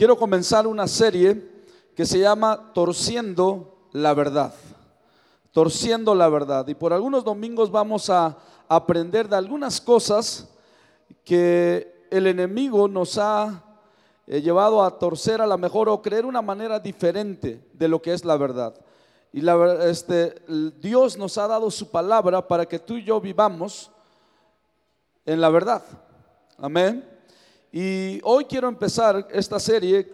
quiero comenzar una serie que se llama Torciendo la Verdad. Torciendo la Verdad. Y por algunos domingos vamos a aprender de algunas cosas que el enemigo nos ha eh, llevado a torcer a la mejor o creer una manera diferente de lo que es la verdad. Y la, este, Dios nos ha dado su palabra para que tú y yo vivamos en la verdad. Amén. Y hoy quiero empezar esta serie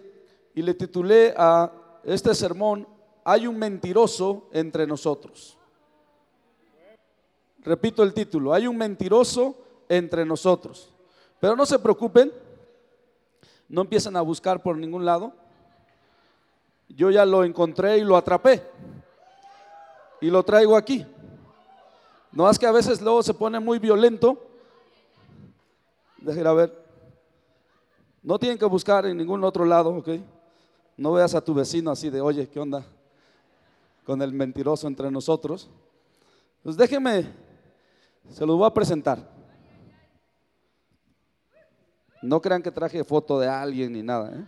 y le titulé a este sermón, Hay un mentiroso entre nosotros. Repito el título, hay un mentiroso entre nosotros. Pero no se preocupen, no empiecen a buscar por ningún lado. Yo ya lo encontré y lo atrapé. Y lo traigo aquí. No es que a veces luego se pone muy violento. Déjenme ver. No tienen que buscar en ningún otro lado, ¿ok? No veas a tu vecino así de, oye, ¿qué onda? Con el mentiroso entre nosotros. Pues déjeme, se los voy a presentar. No crean que traje foto de alguien ni nada. ¿eh?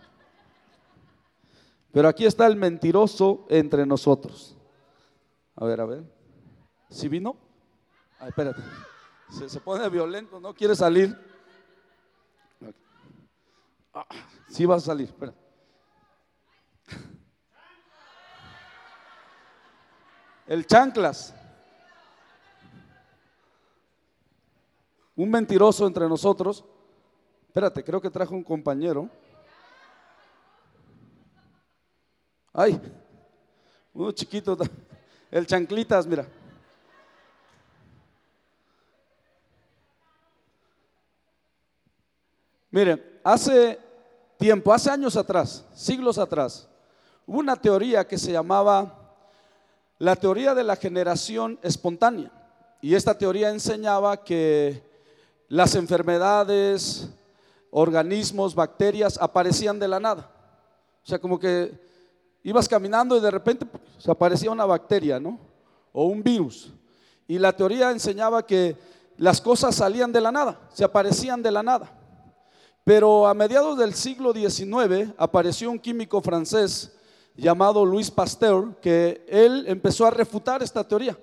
Pero aquí está el mentiroso entre nosotros. A ver, a ver. ¿Si vino? Ay, espérate. Se, pone violento, no quiere salir. Ah, sí va a salir, espera. El chanclas. Un mentiroso entre nosotros Espérate, creo que trajo un compañero. Ay, uno chiquito, el chanclitas, mira. Miren, hace tiempo, hace años atrás, siglos atrás, hubo una teoría que se llamaba la teoría de la generación espontánea. Y esta teoría enseñaba que las enfermedades, organismos, bacterias, aparecían de la nada. O sea, como que ibas caminando y de repente pues, se aparecía una bacteria, ¿no? O un virus. Y la teoría enseñaba que las cosas salían de la nada, se aparecían de la nada. Pero a mediados del siglo XIX apareció un químico francés llamado Louis Pasteur, que él empezó a refutar esta teoría.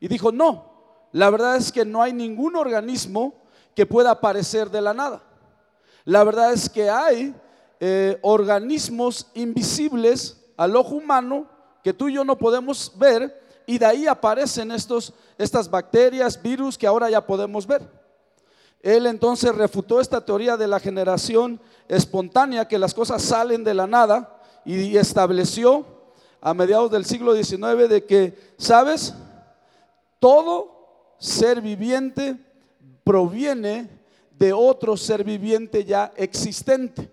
Y dijo, no, la verdad es que no hay ningún organismo que pueda aparecer de la nada. La verdad es que hay eh, organismos invisibles al ojo humano que tú y yo no podemos ver y de ahí aparecen estos, estas bacterias, virus que ahora ya podemos ver. Él entonces refutó esta teoría de la generación espontánea, que las cosas salen de la nada, y estableció a mediados del siglo XIX de que, ¿sabes? Todo ser viviente proviene de otro ser viviente ya existente,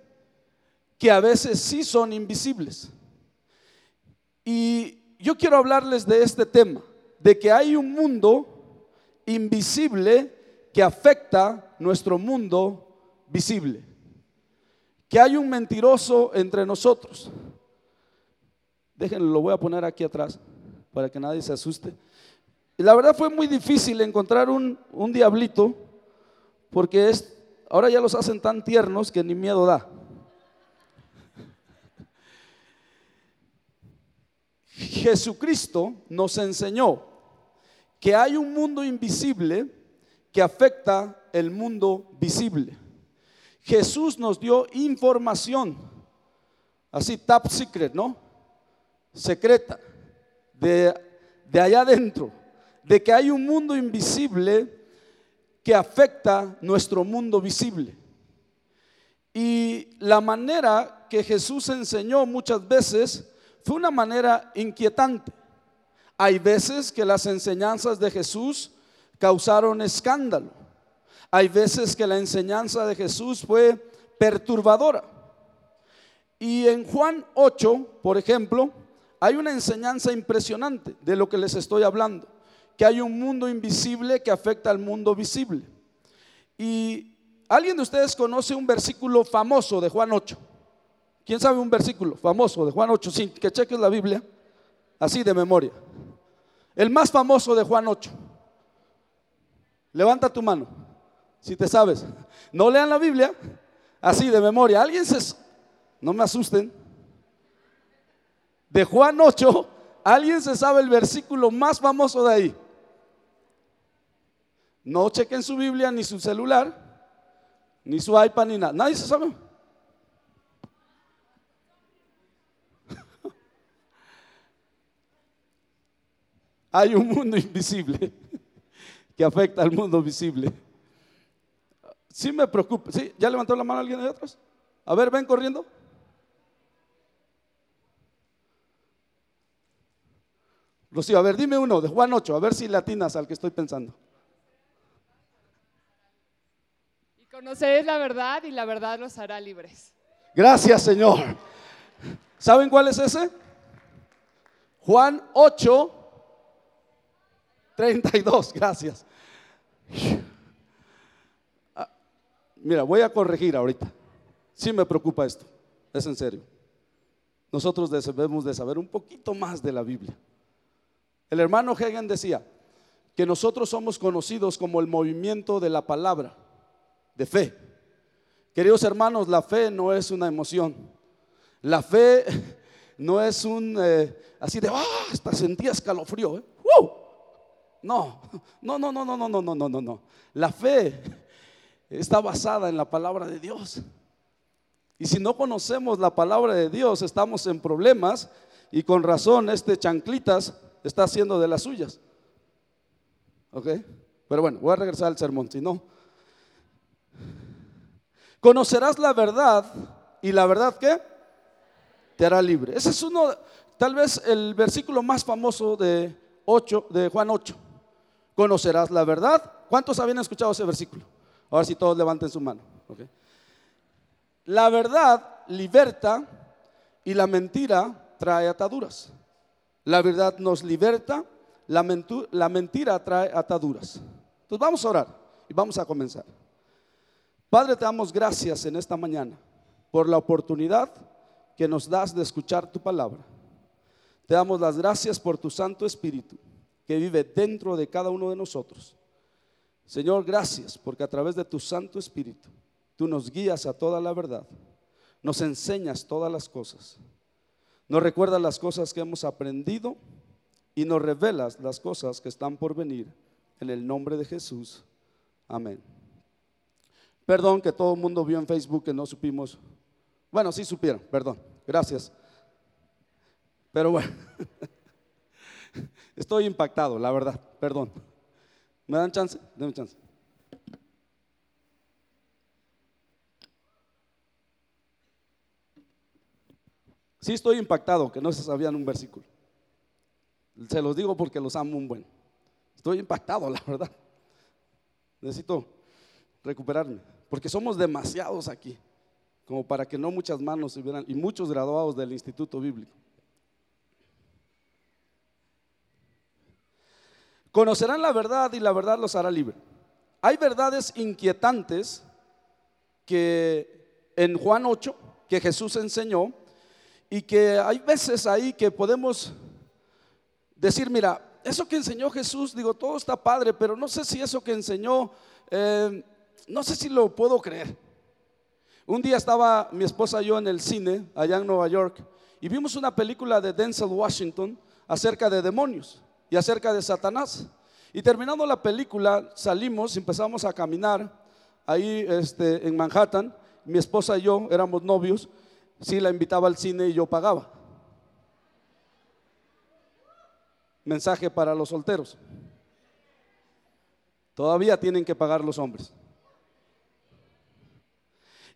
que a veces sí son invisibles. Y yo quiero hablarles de este tema, de que hay un mundo invisible que afecta nuestro mundo visible, que hay un mentiroso entre nosotros. Déjenlo, lo voy a poner aquí atrás para que nadie se asuste. Y la verdad fue muy difícil encontrar un, un diablito porque es, ahora ya los hacen tan tiernos que ni miedo da. Jesucristo nos enseñó que hay un mundo invisible que afecta el mundo visible. Jesús nos dio información, así top secret, ¿no? Secreta, de, de allá adentro, de que hay un mundo invisible que afecta nuestro mundo visible. Y la manera que Jesús enseñó muchas veces fue una manera inquietante. Hay veces que las enseñanzas de Jesús causaron escándalo. Hay veces que la enseñanza de Jesús fue perturbadora. Y en Juan 8, por ejemplo, hay una enseñanza impresionante de lo que les estoy hablando que hay un mundo invisible que afecta al mundo visible. Y alguien de ustedes conoce un versículo famoso de Juan 8. ¿Quién sabe un versículo famoso de Juan 8? Sin que cheques la Biblia, así de memoria. El más famoso de Juan 8. Levanta tu mano, si te sabes. No lean la Biblia, así de memoria. ¿Alguien se, no me asusten. De Juan 8, ¿alguien se sabe el versículo más famoso de ahí? No chequen su Biblia ni su celular, ni su iPad ni nada. Nadie se sabe. Hay un mundo invisible que afecta al mundo visible. Sí me preocupa. ¿Sí? ¿Ya levantó la mano alguien de otros? A ver, ven corriendo. Rocío, a ver, dime uno de Juan 8, a ver si latinas al que estoy pensando. Y conoceréis la verdad y la verdad los hará libres. Gracias, Señor. ¿Saben cuál es ese? Juan 8, 32, gracias. Ah, mira, voy a corregir ahorita. Sí me preocupa esto, es en serio. Nosotros debemos de saber un poquito más de la Biblia. El hermano Hagen decía que nosotros somos conocidos como el movimiento de la palabra, de fe. Queridos hermanos, la fe no es una emoción. La fe no es un eh, así de, ah, hasta sentía escalofrío. ¿eh? No, no, no, no, no, no, no, no, no, no, no. La fe está basada en la palabra de Dios. Y si no conocemos la palabra de Dios, estamos en problemas y con razón este chanclitas está haciendo de las suyas. ¿Ok? Pero bueno, voy a regresar al sermón, si no. Conocerás la verdad y la verdad qué? Te hará libre. Ese es uno, tal vez el versículo más famoso de, 8, de Juan 8 conocerás la verdad. ¿Cuántos habían escuchado ese versículo? Ahora si todos levanten su mano. La verdad liberta y la mentira trae ataduras. La verdad nos liberta, la, la mentira trae ataduras. Entonces vamos a orar y vamos a comenzar. Padre, te damos gracias en esta mañana por la oportunidad que nos das de escuchar tu palabra. Te damos las gracias por tu Santo Espíritu que vive dentro de cada uno de nosotros. Señor, gracias porque a través de tu Santo Espíritu tú nos guías a toda la verdad, nos enseñas todas las cosas, nos recuerdas las cosas que hemos aprendido y nos revelas las cosas que están por venir. En el nombre de Jesús. Amén. Perdón que todo el mundo vio en Facebook que no supimos. Bueno, sí supieron, perdón. Gracias. Pero bueno. Estoy impactado, la verdad, perdón. ¿Me dan chance? Denme chance. Sí estoy impactado que no se sabían un versículo. Se los digo porque los amo un buen. Estoy impactado, la verdad. Necesito recuperarme, porque somos demasiados aquí, como para que no muchas manos se y muchos graduados del Instituto Bíblico. Conocerán la verdad y la verdad los hará libre. Hay verdades inquietantes que en Juan 8 que Jesús enseñó y que hay veces ahí que podemos decir, mira, eso que enseñó Jesús, digo, todo está padre, pero no sé si eso que enseñó, eh, no sé si lo puedo creer. Un día estaba mi esposa y yo en el cine allá en Nueva York y vimos una película de Denzel Washington acerca de demonios y acerca de Satanás. Y terminando la película, salimos, empezamos a caminar ahí este, en Manhattan. Mi esposa y yo éramos novios. Sí, la invitaba al cine y yo pagaba. Mensaje para los solteros. Todavía tienen que pagar los hombres.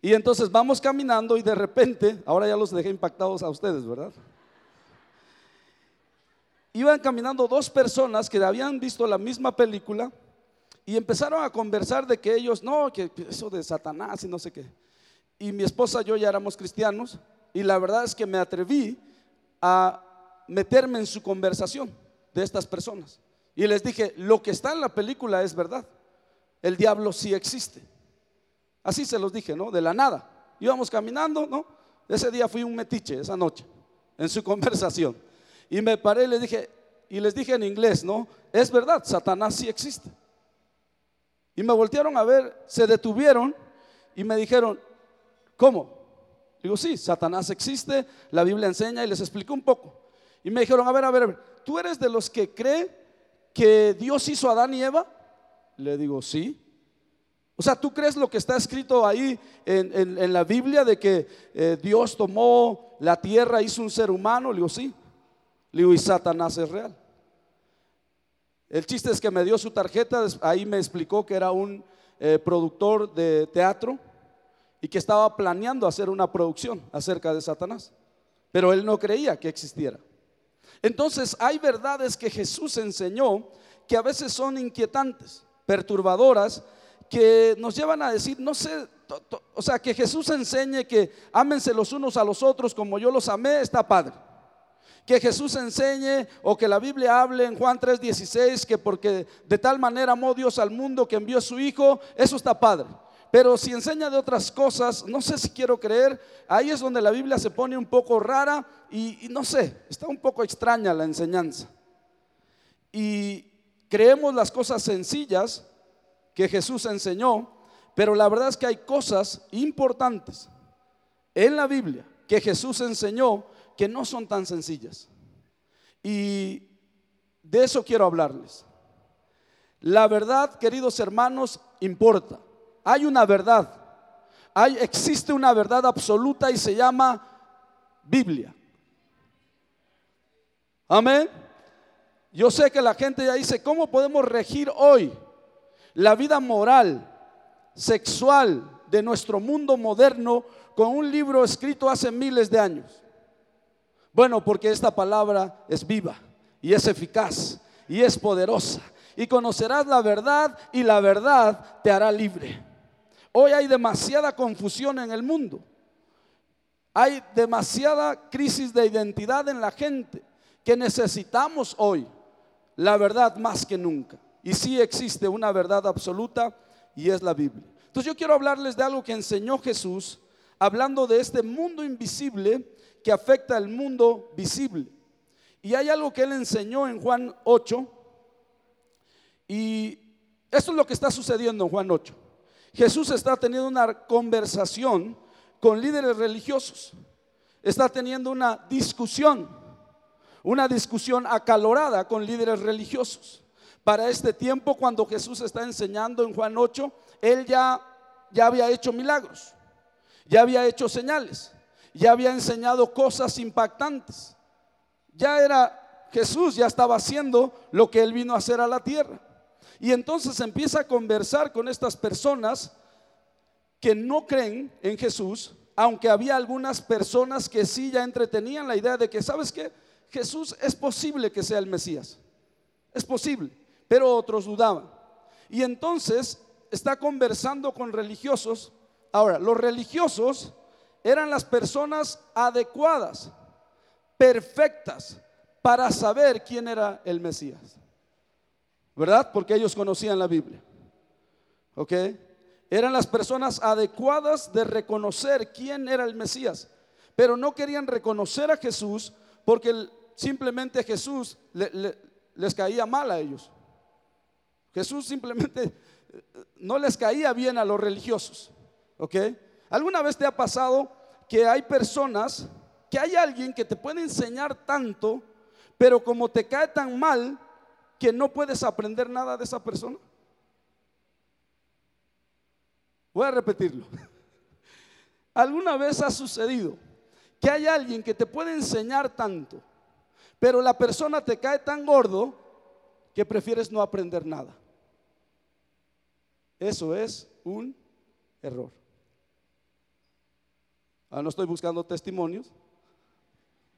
Y entonces vamos caminando y de repente, ahora ya los dejé impactados a ustedes, ¿verdad? Iban caminando dos personas que habían visto la misma película y empezaron a conversar de que ellos, no, que eso de Satanás y no sé qué. Y mi esposa y yo ya éramos cristianos y la verdad es que me atreví a meterme en su conversación de estas personas. Y les dije, lo que está en la película es verdad. El diablo sí existe. Así se los dije, ¿no? De la nada. Íbamos caminando, ¿no? Ese día fui un metiche, esa noche, en su conversación. Y me paré y les dije, y les dije en inglés, ¿no? Es verdad, Satanás sí existe. Y me voltearon a ver, se detuvieron y me dijeron, ¿cómo? Digo, sí, Satanás existe, la Biblia enseña y les explico un poco. Y me dijeron, a ver, a ver, a ver, ¿tú eres de los que cree que Dios hizo a Adán y Eva? Le digo, sí. O sea, ¿tú crees lo que está escrito ahí en, la Biblia de que eh, Dios tomó la tierra, hizo un ser humano? Le digo, sí. Le digo, y Satanás es real. El chiste es que me dio su tarjeta, ahí me explicó que era un eh, productor de teatro y que estaba planeando hacer una producción acerca de Satanás, pero él no creía que existiera. Entonces hay verdades que Jesús enseñó que a veces son inquietantes, perturbadoras, que nos llevan a decir, no sé, o sea, que Jesús enseñe que ámense los unos a los otros como yo los amé, está padre. Que Jesús enseñe o que la Biblia hable en Juan 3:16 que porque de tal manera amó Dios al mundo que envió a su Hijo, eso está padre. Pero si enseña de otras cosas, no sé si quiero creer, ahí es donde la Biblia se pone un poco rara y, no sé, está un poco extraña la enseñanza. Y creemos las cosas sencillas que Jesús enseñó, pero la verdad es que hay cosas importantes en la Biblia que Jesús enseñó que no son tan sencillas. Y de eso quiero hablarles. La verdad, queridos hermanos, importa hay una verdad. Hay, existe una verdad absoluta y se llama Biblia. Amén. Yo sé que la gente ya dice, ¿cómo podemos regir hoy la vida moral, sexual de nuestro mundo moderno con un libro escrito hace miles de años? Bueno, porque esta palabra es viva y es eficaz y es poderosa. Y conocerás la verdad y la verdad te hará libre. Hoy hay demasiada confusión en el mundo. Hay demasiada crisis de identidad en la gente que necesitamos hoy la verdad más que nunca. Y sí existe una verdad absoluta y es la Biblia. Entonces yo quiero hablarles de algo que enseñó Jesús hablando de este mundo invisible que afecta al mundo visible. Y hay algo que él enseñó en Juan 8 y esto es lo que está sucediendo en Juan 8. Jesús está teniendo una conversación con líderes religiosos. Está teniendo una discusión, una discusión acalorada con líderes religiosos. Para este tiempo, cuando Jesús está enseñando en Juan 8, él ya, ya había hecho milagros, ya había hecho señales, ya había enseñado cosas impactantes. Ya era Jesús, ya estaba haciendo lo que él vino a hacer a la tierra. Y entonces empieza a conversar con estas personas que no creen en Jesús, aunque había algunas personas que sí ya entretenían la idea de que, ¿sabes qué? Jesús es posible que sea el Mesías. Es posible, pero otros dudaban. Y entonces está conversando con religiosos. Ahora, los religiosos eran las personas adecuadas, perfectas, para saber quién era el Mesías. ¿verdad? Porque ellos conocían la Biblia. ¿Ok? Eran las personas adecuadas de reconocer quién era el Mesías, pero no querían reconocer a Jesús porque simplemente Jesús les caía mal a ellos. Jesús simplemente eh, no les caía bien a los religiosos. ¿Ok? ¿Alguna vez te ha pasado que hay personas, que hay alguien que te puede enseñar tanto, pero como te cae tan mal, que no puedes aprender nada de esa persona? Voy a repetirlo. ¿Alguna vez ha sucedido que hay alguien que te puede enseñar tanto, pero la persona te cae tan gordo que prefieres no aprender nada? Eso es un error. Ah, no estoy buscando testimonios.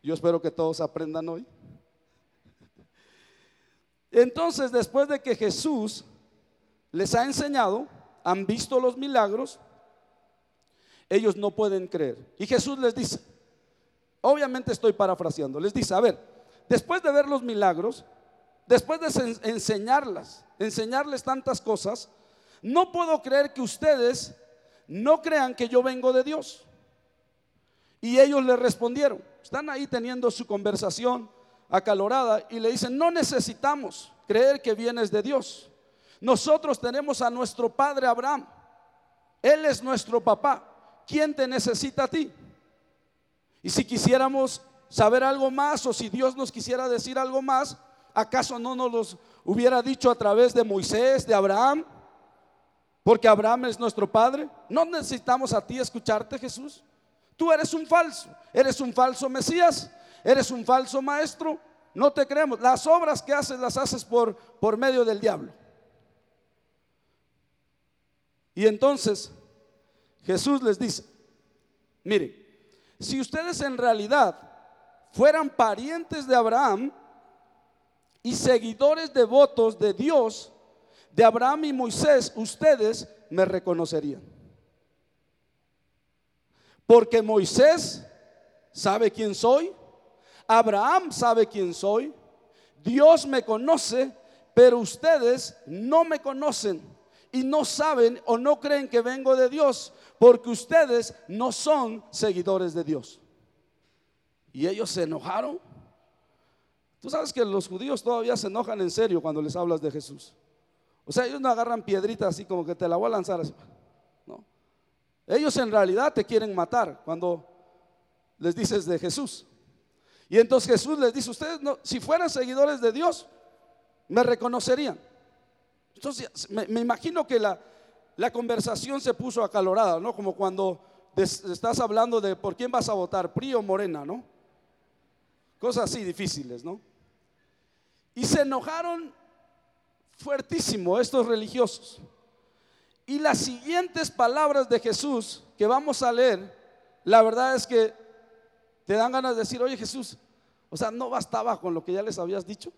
Yo espero que todos aprendan hoy. Entonces, después de que Jesús les ha enseñado, han visto los milagros, ellos no pueden creer. Y Jesús les dice, obviamente estoy parafraseando, les dice, a ver, después de ver los milagros, después de enseñarlas, enseñarles tantas cosas, no puedo creer que ustedes no crean que yo vengo de Dios. Y ellos le respondieron, están ahí teniendo su conversación, acalorada y le dicen, no necesitamos creer que vienes de Dios. Nosotros tenemos a nuestro padre Abraham. Él es nuestro papá. ¿Quién te necesita a ti? Y si quisiéramos saber algo más o si Dios nos quisiera decir algo más, ¿acaso no nos los hubiera dicho a través de Moisés, de Abraham? Porque Abraham es nuestro padre. No necesitamos a ti escucharte, Jesús. Tú eres un falso, eres un falso Mesías, eres un falso maestro. No te creemos. Las obras que haces las haces por, por medio del diablo. Y entonces Jesús les dice, miren, si ustedes en realidad fueran parientes de Abraham y seguidores devotos de Dios, de Abraham y Moisés, ustedes me reconocerían. Porque Moisés sabe quién soy, Abraham sabe quién soy, Dios me conoce, pero ustedes no me conocen y no saben o no creen que vengo de Dios, porque ustedes no son seguidores de Dios. Y ellos se enojaron. Tú sabes que los judíos todavía se enojan en serio cuando les hablas de Jesús. O sea, ellos no agarran piedritas así como que te la voy a lanzar así. Ellos en realidad te quieren matar cuando les dices de Jesús. Y entonces Jesús les dice, ustedes si fueran seguidores de Dios, me reconocerían. Entonces, me, imagino que la, la, conversación se puso acalorada, ¿no? Como cuando estás hablando de por quién vas a votar, PRI o Morena, ¿no? Cosas así difíciles, ¿no? Y se enojaron fuertísimo estos religiosos. Y las siguientes palabras de Jesús que vamos a leer, la verdad es que te dan ganas de decir, oye Jesús, o sea, no bastaba con lo que ya les habías dicho.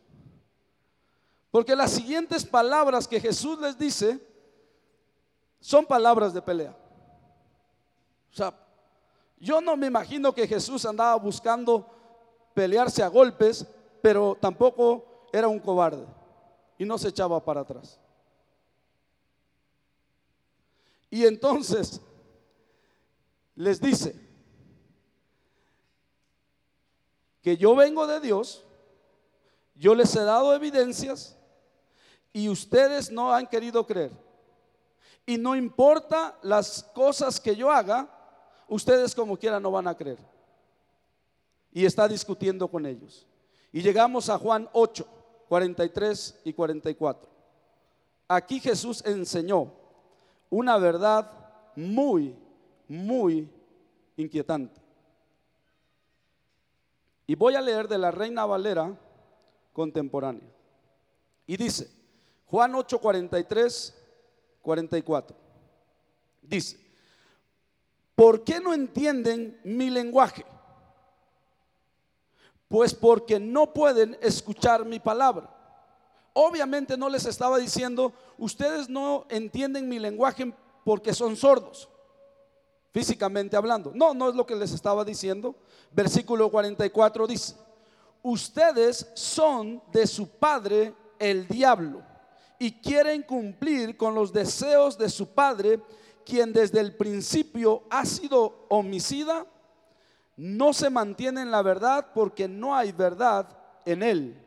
Porque las siguientes palabras que Jesús les dice son palabras de pelea. O sea, yo no me imagino que Jesús andaba buscando pelearse a golpes, pero tampoco era un cobarde y no se echaba para atrás. Y entonces les dice que yo vengo de Dios, yo les he dado evidencias y ustedes no han querido creer. Y no importa las cosas que yo haga, ustedes como quiera no van a creer. Y está discutiendo con ellos. Y llegamos a Juan 8, 43 y 44. Aquí Jesús enseñó una verdad muy, muy inquietante. Y voy a leer de la Reina Valera contemporánea. Y dice, Juan 8, 43, 44. Dice, ¿por qué no entienden mi lenguaje? Pues porque no pueden escuchar mi palabra. Obviamente no les estaba diciendo, ustedes no entienden mi lenguaje porque son sordos, físicamente hablando. No, no es lo que les estaba diciendo. Versículo 44 dice, ustedes son de su padre el diablo y quieren cumplir con los deseos de su padre, quien desde el principio ha sido homicida, no se mantiene en la verdad porque no hay verdad en él.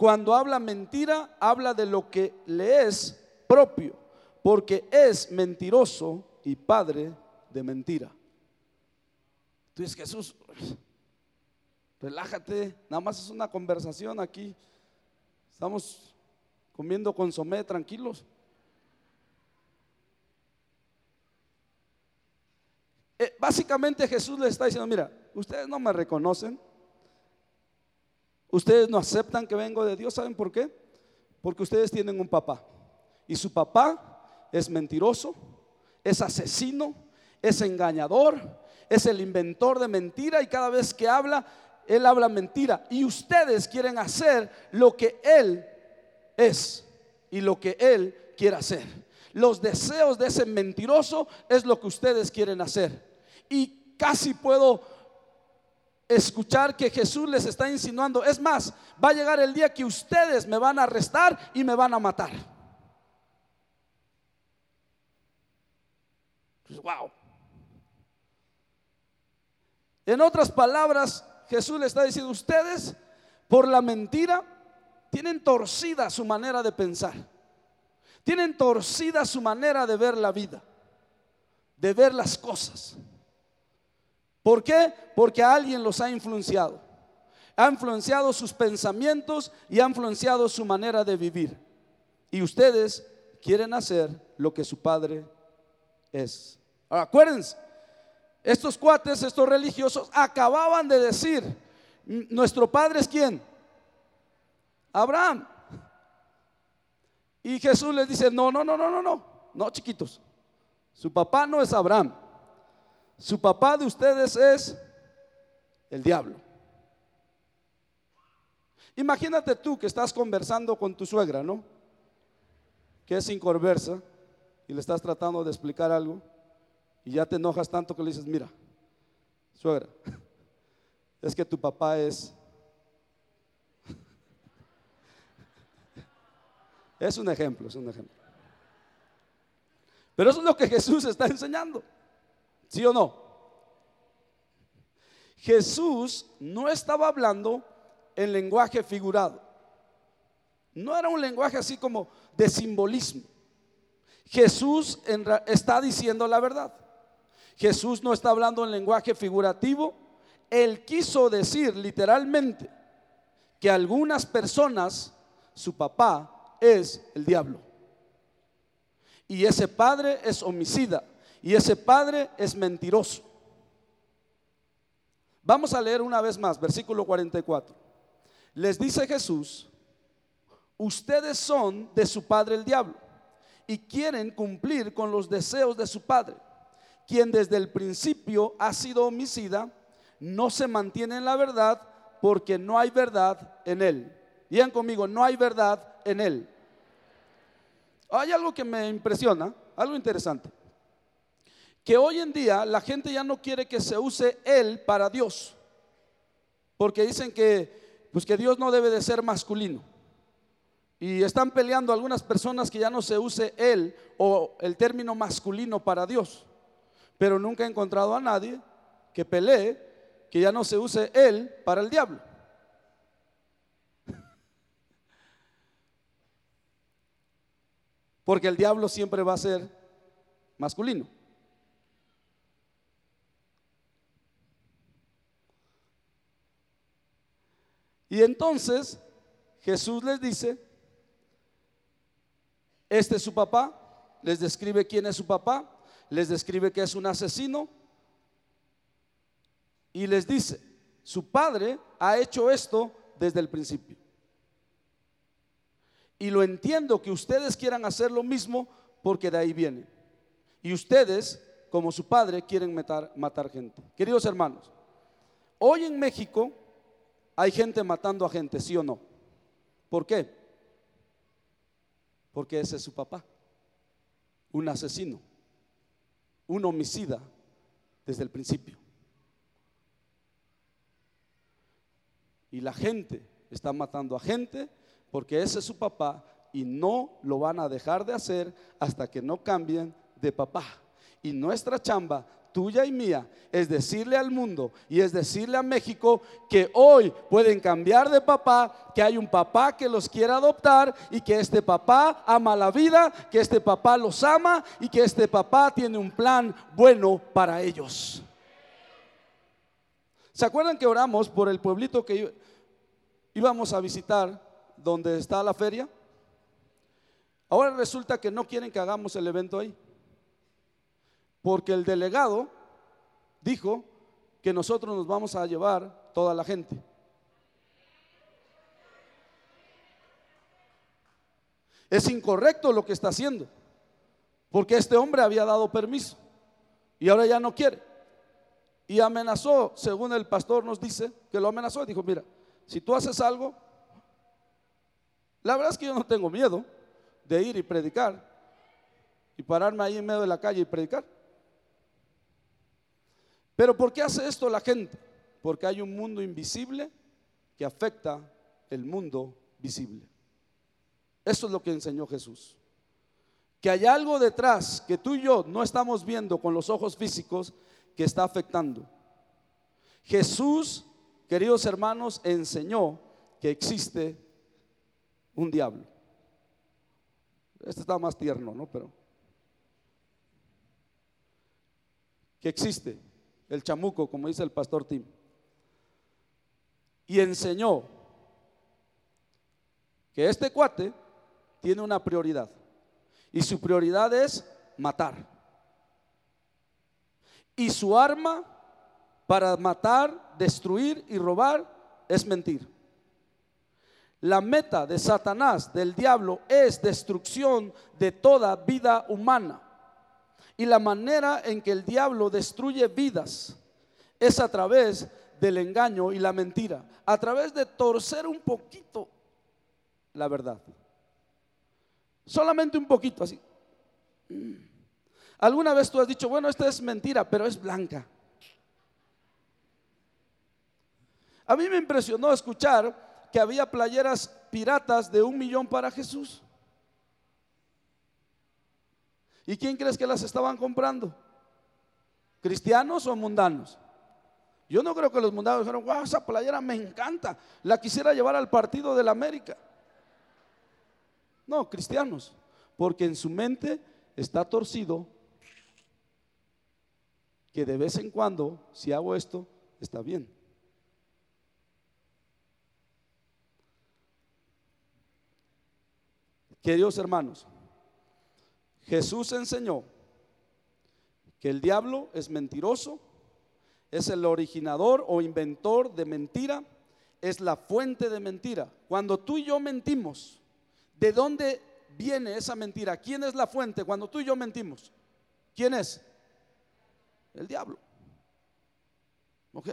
Cuando habla mentira, habla de lo que le es propio, porque es mentiroso y padre de mentira. Tú dices, Jesús, relájate, nada más es una conversación aquí. Estamos comiendo consomé tranquilos. Eh, básicamente Jesús le está diciendo, mira, ustedes no me reconocen, ustedes no aceptan que vengo de Dios, ¿saben por qué? Porque ustedes tienen un papá y su papá es mentiroso, es asesino, es engañador, es el inventor de mentira y cada vez que habla, él habla mentira. Y ustedes quieren hacer lo que él es y lo que Él quiere hacer. Los deseos de ese mentiroso es lo que ustedes quieren hacer. Y casi puedo escuchar que Jesús les está insinuando. Es más, va a llegar el día que ustedes me van a arrestar y me van a matar. Wow. En otras palabras, Jesús le está diciendo, ustedes por la mentira tienen torcida su manera de pensar. Tienen torcida su manera de ver la vida, de ver las cosas. ¿Por qué? Porque alguien los ha influenciado. Ha influenciado sus pensamientos y ha influenciado su manera de vivir. Y ustedes quieren hacer lo que su padre es. Ahora, acuérdense, estos cuates, estos religiosos, acababan de decir, nuestro padre es quién? Abraham. Y Jesús les dice, no, no, no, no, no, no, no, chiquitos. Su papá no es Abraham. Su papá de ustedes es el diablo. Imagínate tú que estás conversando con tu suegra, ¿no? Que es inconversa y le estás tratando de explicar algo y ya te enojas tanto que le dices, mira, suegra, es que tu papá es... Es un ejemplo, es un ejemplo. Pero eso es lo que Jesús está enseñando. ¿Sí o no? Jesús no estaba hablando en lenguaje figurado. No era un lenguaje así como de simbolismo. Jesús está diciendo la verdad. Jesús no está hablando en lenguaje figurativo. Él quiso decir literalmente que algunas personas, su papá es el diablo. Y ese padre es homicida. Y ese padre es mentiroso. Vamos a leer una vez más, versículo 44. Les dice Jesús, ustedes son de su padre el diablo y quieren cumplir con los deseos de su padre, quien desde el principio ha sido homicida, no se mantiene en la verdad porque no hay verdad en él. Digan conmigo, no hay verdad en él. Hay algo que me impresiona, algo interesante que hoy en día la gente ya no quiere que se use él para Dios, porque dicen que, pues que Dios no debe de ser masculino. Y están peleando algunas personas que ya no se use él o el término masculino para Dios. Pero nunca he encontrado a nadie que pelee que ya no se use él para el diablo. Porque el diablo siempre va a ser masculino. Y entonces Jesús les dice, este es su papá, les describe quién es su papá, les describe que es un asesino y les dice, su padre ha hecho esto desde el principio. Y lo entiendo que ustedes quieran hacer lo mismo porque de ahí viene. Y ustedes, como su padre, quieren matar, matar gente. Queridos hermanos, hoy en México hay gente matando a gente, ¿sí o no? ¿Por qué? Porque ese es su papá, un asesino, un homicida desde el principio. Y la gente está matando a gente porque ese es su papá y no lo van a dejar de hacer hasta que no cambien de papá. Y nuestra chamba tuya y mía, es decirle al mundo y es decirle a México que hoy pueden cambiar de papá, que hay un papá que los quiere adoptar y que este papá ama la vida, que este papá los ama y que este papá tiene un plan bueno para ellos. ¿Se acuerdan que oramos por el pueblito que íbamos a visitar donde está la feria? Ahora resulta que no quieren que hagamos el evento ahí. Porque el delegado dijo que nosotros nos vamos a llevar toda la gente. Es incorrecto lo que está haciendo, porque este hombre había dado permiso y ahora ya no quiere. Y amenazó, según el pastor nos dice, que lo amenazó y dijo, mira, si tú haces algo, la verdad es que yo no tengo miedo de ir y predicar y pararme ahí en medio de la calle y predicar. Pero ¿por qué hace esto la gente? Porque hay un mundo invisible que afecta el mundo visible. Eso es lo que enseñó Jesús. Que hay algo detrás que tú y yo no estamos viendo con los ojos físicos que está afectando. Jesús, queridos hermanos, enseñó que existe un diablo. Este está más tierno, ¿no? Pero que existe el chamuco, como dice el pastor Tim. Y enseñó que este cuate tiene una prioridad. Y su prioridad es matar. Y su arma para matar, destruir y robar es mentir. La meta de Satanás, del diablo, es destrucción de toda vida humana. Y la manera en que el diablo destruye vidas es a través del engaño y la mentira, a través de torcer un poquito la verdad. Solamente un poquito así. ¿Alguna vez tú has dicho, bueno, esta es mentira, pero es blanca? A mí me impresionó escuchar que había playeras piratas de un millón para Jesús. ¿Y quién crees que las estaban comprando? ¿Cristianos o mundanos? Yo no creo que los mundanos dijeron, wow, esa playera me encanta, la quisiera llevar al partido de la América. No, cristianos, porque en su mente está torcido que de vez en cuando, si hago esto, está bien. Queridos hermanos, Jesús enseñó que el diablo es mentiroso, es el originador o inventor de mentira, es la fuente de mentira. Cuando tú y yo mentimos, ¿de dónde viene esa mentira? ¿Quién es la fuente cuando tú y yo mentimos? ¿Quién es? El diablo. ¿Ok?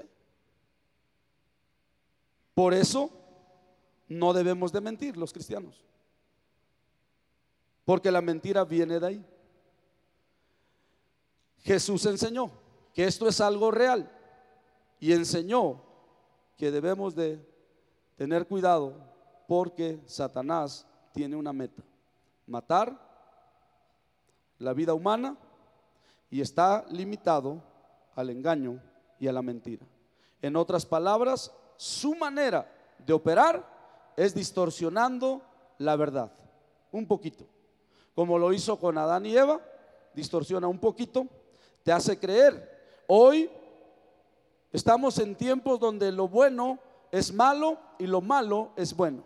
Por eso no debemos de mentir los cristianos. Porque la mentira viene de ahí. Jesús enseñó que esto es algo real y enseñó que debemos de tener cuidado porque Satanás tiene una meta, matar la vida humana y está limitado al engaño y a la mentira. En otras palabras, su manera de operar es distorsionando la verdad, un poquito como lo hizo con Adán y Eva, distorsiona un poquito, te hace creer. Hoy estamos en tiempos donde lo bueno es malo y lo malo es bueno.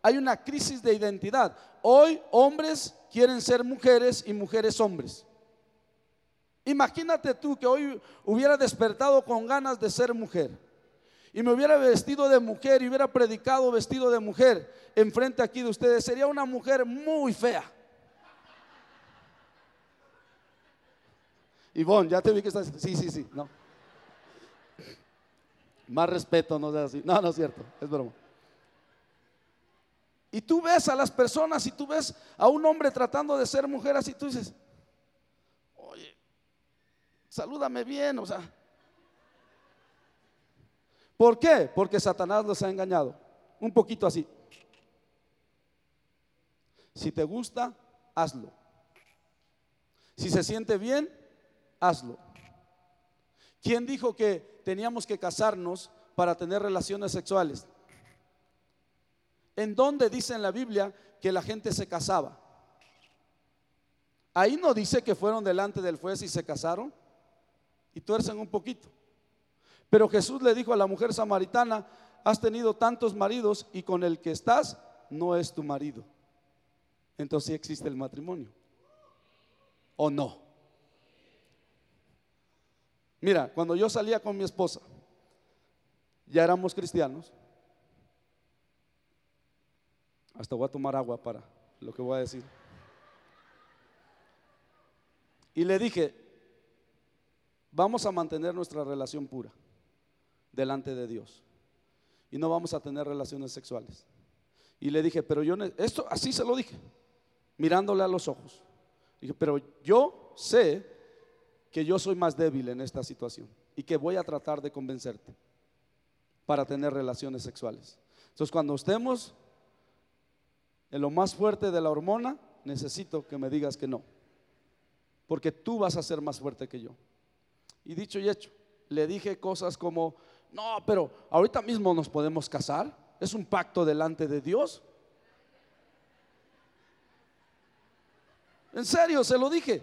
Hay una crisis de identidad. Hoy hombres quieren ser mujeres y mujeres hombres. Imagínate tú que hoy hubiera despertado con ganas de ser mujer y me hubiera vestido de mujer y hubiera predicado vestido de mujer enfrente aquí de ustedes. Sería una mujer muy fea. Ivonne, ya te vi que estás. Sí, sí, sí, no. Más respeto, no sea así. No, no es cierto, es broma. Y tú ves a las personas y tú ves a un hombre tratando de ser mujer así, tú dices, oye, salúdame bien, o sea. ¿Por qué? Porque Satanás los ha engañado. Un poquito así. Si te gusta, hazlo. Si se siente bien, hazlo. ¿Quién dijo que teníamos que casarnos para tener relaciones sexuales? ¿En dónde dice en la Biblia que la gente se casaba? Ahí no dice que fueron delante del juez y se casaron y tuercen un poquito. Pero Jesús le dijo a la mujer samaritana, has tenido tantos maridos y con el que estás no es tu marido. Entonces sí existe el matrimonio. ¿O no? Mira, cuando yo salía con mi esposa, ya éramos cristianos. Hasta voy a tomar agua para lo que voy a decir. Y le dije, vamos a mantener nuestra relación pura delante de Dios. Y no vamos a tener relaciones sexuales. Y le dije, pero yo, esto así se lo dije, mirándole a los ojos. Dije, pero yo sé que yo soy más débil en esta situación y que voy a tratar de convencerte para tener relaciones sexuales. Entonces, cuando estemos en lo más fuerte de la hormona, necesito que me digas que no, porque tú vas a ser más fuerte que yo. Y dicho y hecho, le dije cosas como, no, pero ahorita mismo nos podemos casar, es un pacto delante de Dios. En serio, se lo dije.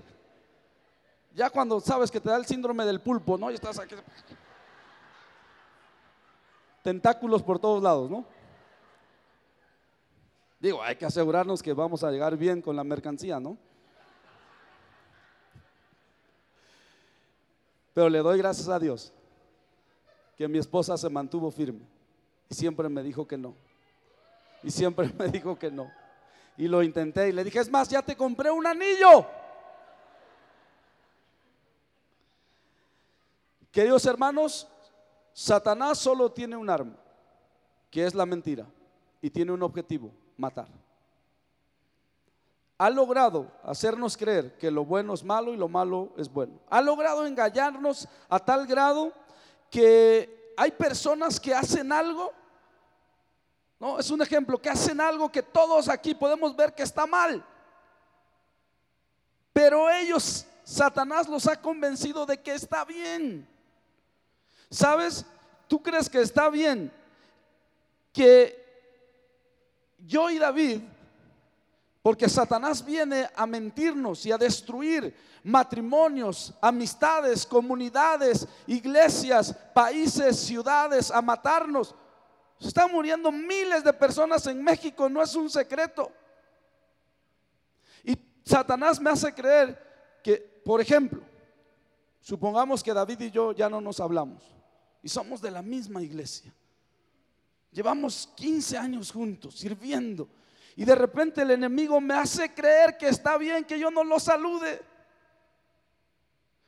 Ya cuando sabes que te da el síndrome del pulpo, ¿no? Y estás aquí. Tentáculos por todos lados, ¿no? Digo, hay que asegurarnos que vamos a llegar bien con la mercancía, ¿no? Pero le doy gracias a Dios que mi esposa se mantuvo firme y siempre me dijo que no. Y siempre me dijo que no. Y lo intenté y le dije, es más, ya te compré un anillo. Queridos hermanos, Satanás solo tiene un arma, que es la mentira, y tiene un objetivo, matar. Ha logrado hacernos creer que lo bueno es malo y lo malo es bueno. Ha logrado engañarnos a tal grado que hay personas que hacen algo, no, es un ejemplo, que hacen algo que todos aquí podemos ver que está mal. Pero ellos, Satanás los ha convencido de que está bien. ¿Sabes? ¿Tú crees que está bien que yo y David, porque Satanás viene a mentirnos y a destruir matrimonios, amistades, comunidades, iglesias, países, ciudades, a matarnos? Se están muriendo miles de personas en México, no es un secreto. Y Satanás me hace creer que, por ejemplo, supongamos que David y yo ya no nos hablamos y somos de la misma iglesia. Llevamos 15 años juntos, sirviendo. Y de repente el enemigo me hace creer que está bien que yo no lo salude.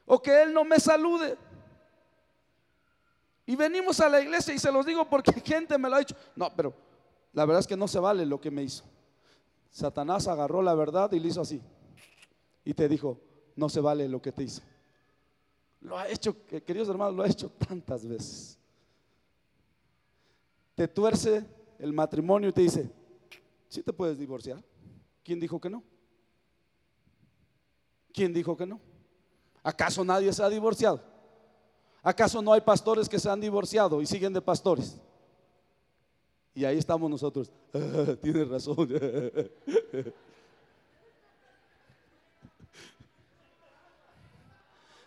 O que él no me salude. Y venimos a la iglesia y se los digo porque gente me lo ha dicho. No, pero la verdad es que no se vale lo que me hizo. Satanás agarró la verdad y le hizo así. Y te dijo, no se vale lo que te hizo. Lo ha hecho, queridos hermanos, lo ha hecho tantas veces. Te tuerce el matrimonio y te dice, si te puedes divorciar. ¿Quién dijo que no? ¿Quién dijo que no? ¿Acaso nadie se ha divorciado? ¿Acaso no hay pastores que se han divorciado y siguen de pastores? Y ahí estamos nosotros. tienes razón.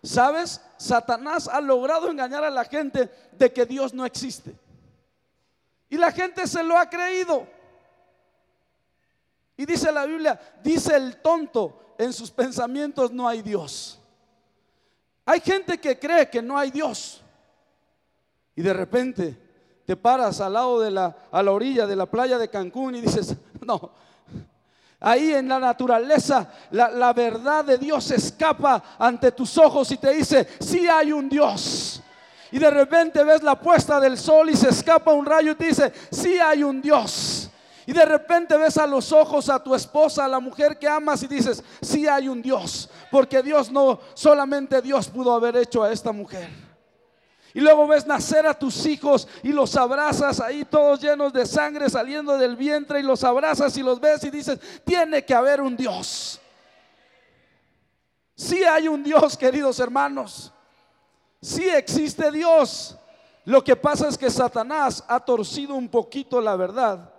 ¿Sabes? Satanás ha logrado engañar a la gente de que Dios no existe. Y la gente se lo ha creído. Y dice la Biblia, dice el tonto, en sus pensamientos no hay Dios. Hay gente que cree que no hay Dios. Y de repente te paras al lado de la, a la orilla de la playa de Cancún y dices, no, Ahí en la naturaleza la, verdad de Dios escapa ante tus ojos y te dice, sí hay un Dios. Y de repente ves la puesta del sol y se escapa un rayo y te dice, sí hay un Dios. Y de repente ves a los ojos a tu esposa, a la mujer que amas y dices, sí hay un Dios. Porque Dios no, solamente Dios pudo haber hecho a esta mujer. Y luego ves nacer a tus hijos y los abrazas ahí todos llenos de sangre saliendo del vientre y los abrazas y los ves y dices, tiene que haber un Dios. Sí hay un Dios, queridos hermanos. Sí existe Dios. Lo que pasa es que Satanás ha torcido un poquito la verdad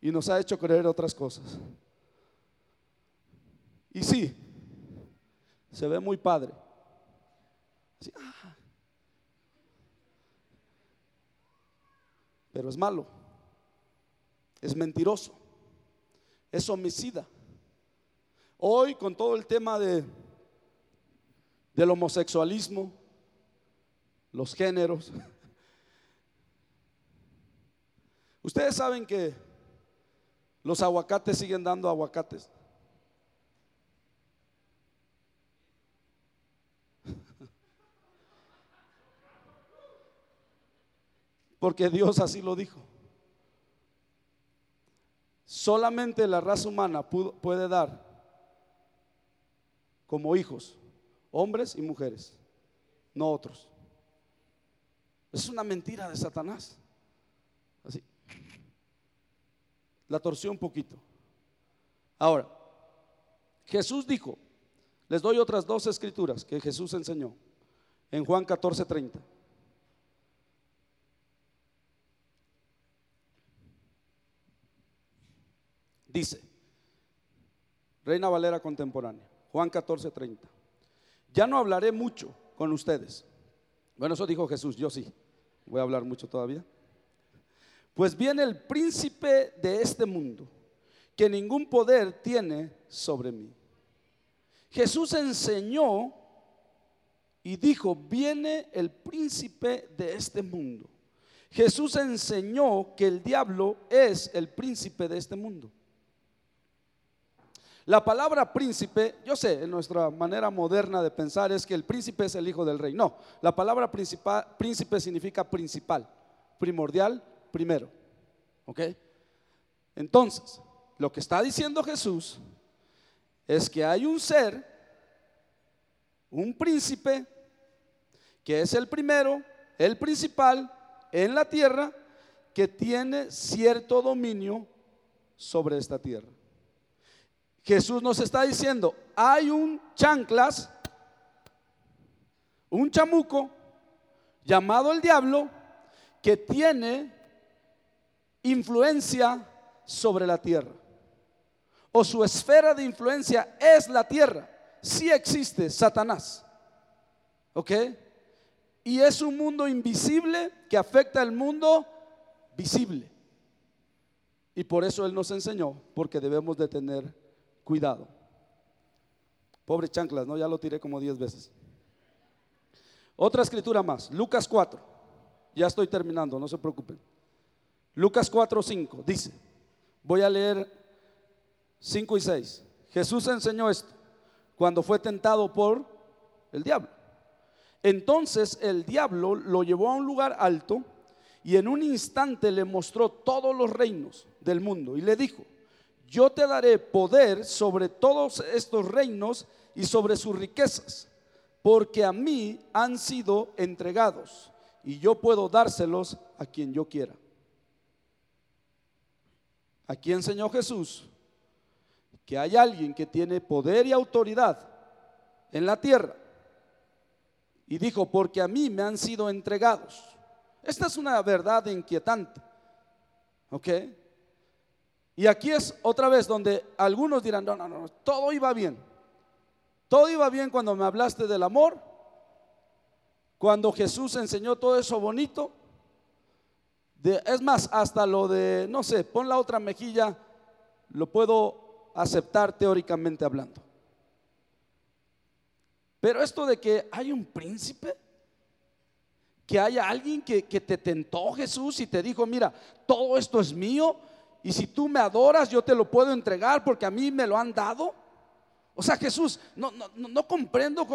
y nos ha hecho creer otras cosas. Y sí, se ve muy padre. Pero es malo, es mentiroso, es homicida. Hoy con todo el tema de, del homosexualismo, los géneros, ustedes saben que los aguacates siguen dando aguacates. Porque Dios así lo dijo. Solamente la raza humana puede dar como hijos, hombres y mujeres, no otros. Es una mentira de Satanás. Así. La torció un poquito. Ahora, Jesús dijo, les doy otras dos escrituras que Jesús enseñó en Juan 14, 30. Dice, Reina Valera contemporánea, Juan 14, 30. Ya no hablaré mucho con ustedes. Bueno, eso dijo Jesús, yo sí. Voy a hablar mucho todavía. Pues viene el príncipe de este mundo, que ningún poder tiene sobre mí. Jesús enseñó y dijo, viene el príncipe de este mundo. Jesús enseñó que el diablo es el príncipe de este mundo. La palabra príncipe, yo sé, en nuestra manera moderna de pensar es que el príncipe es el hijo del rey. No, la palabra príncipe significa principal, primordial, primero. ¿Ok? Entonces, lo que está diciendo Jesús es que hay un ser, un príncipe, que es el primero, el principal en la tierra, que tiene cierto dominio sobre esta tierra. Jesús nos está diciendo, hay un chanclas, un chamuco llamado el diablo, que tiene influencia sobre la tierra. O su esfera de influencia es la tierra. Sí existe Satanás. ¿Ok? Y es un mundo invisible que afecta al mundo visible. Y por eso Él nos enseñó, porque debemos de tener cuidado. Pobre chanclas, ¿no? Ya lo tiré como 10 veces. Otra escritura más, Lucas 4. Ya estoy terminando, no se preocupen. Lucas 4, 5 dice, voy a leer 5 y 6. Jesús enseñó esto cuando fue tentado por el diablo. Entonces el diablo lo llevó a un lugar alto y en un instante le mostró todos los reinos del mundo y le dijo, yo te daré poder sobre todos estos reinos y sobre sus riquezas, porque a mí han sido entregados y yo puedo dárselos a quien yo quiera. Aquí enseñó Jesús que hay alguien que tiene poder y autoridad en la tierra. Y dijo, porque a mí me han sido entregados. Esta es una verdad inquietante. ¿Ok? Y aquí es otra vez donde algunos dirán, no, no, no, todo iba bien. Todo iba bien cuando me hablaste del amor, cuando Jesús enseñó todo eso bonito. es más, hasta lo de, no sé, pon la otra mejilla, lo puedo aceptar teóricamente hablando. Pero esto de que hay un príncipe, que haya alguien que, que te tentó Jesús y te dijo, mira, todo esto es mío, y si tú me adoras, yo te lo puedo entregar porque a mí me lo han dado. O sea, Jesús, no, no, no comprendo.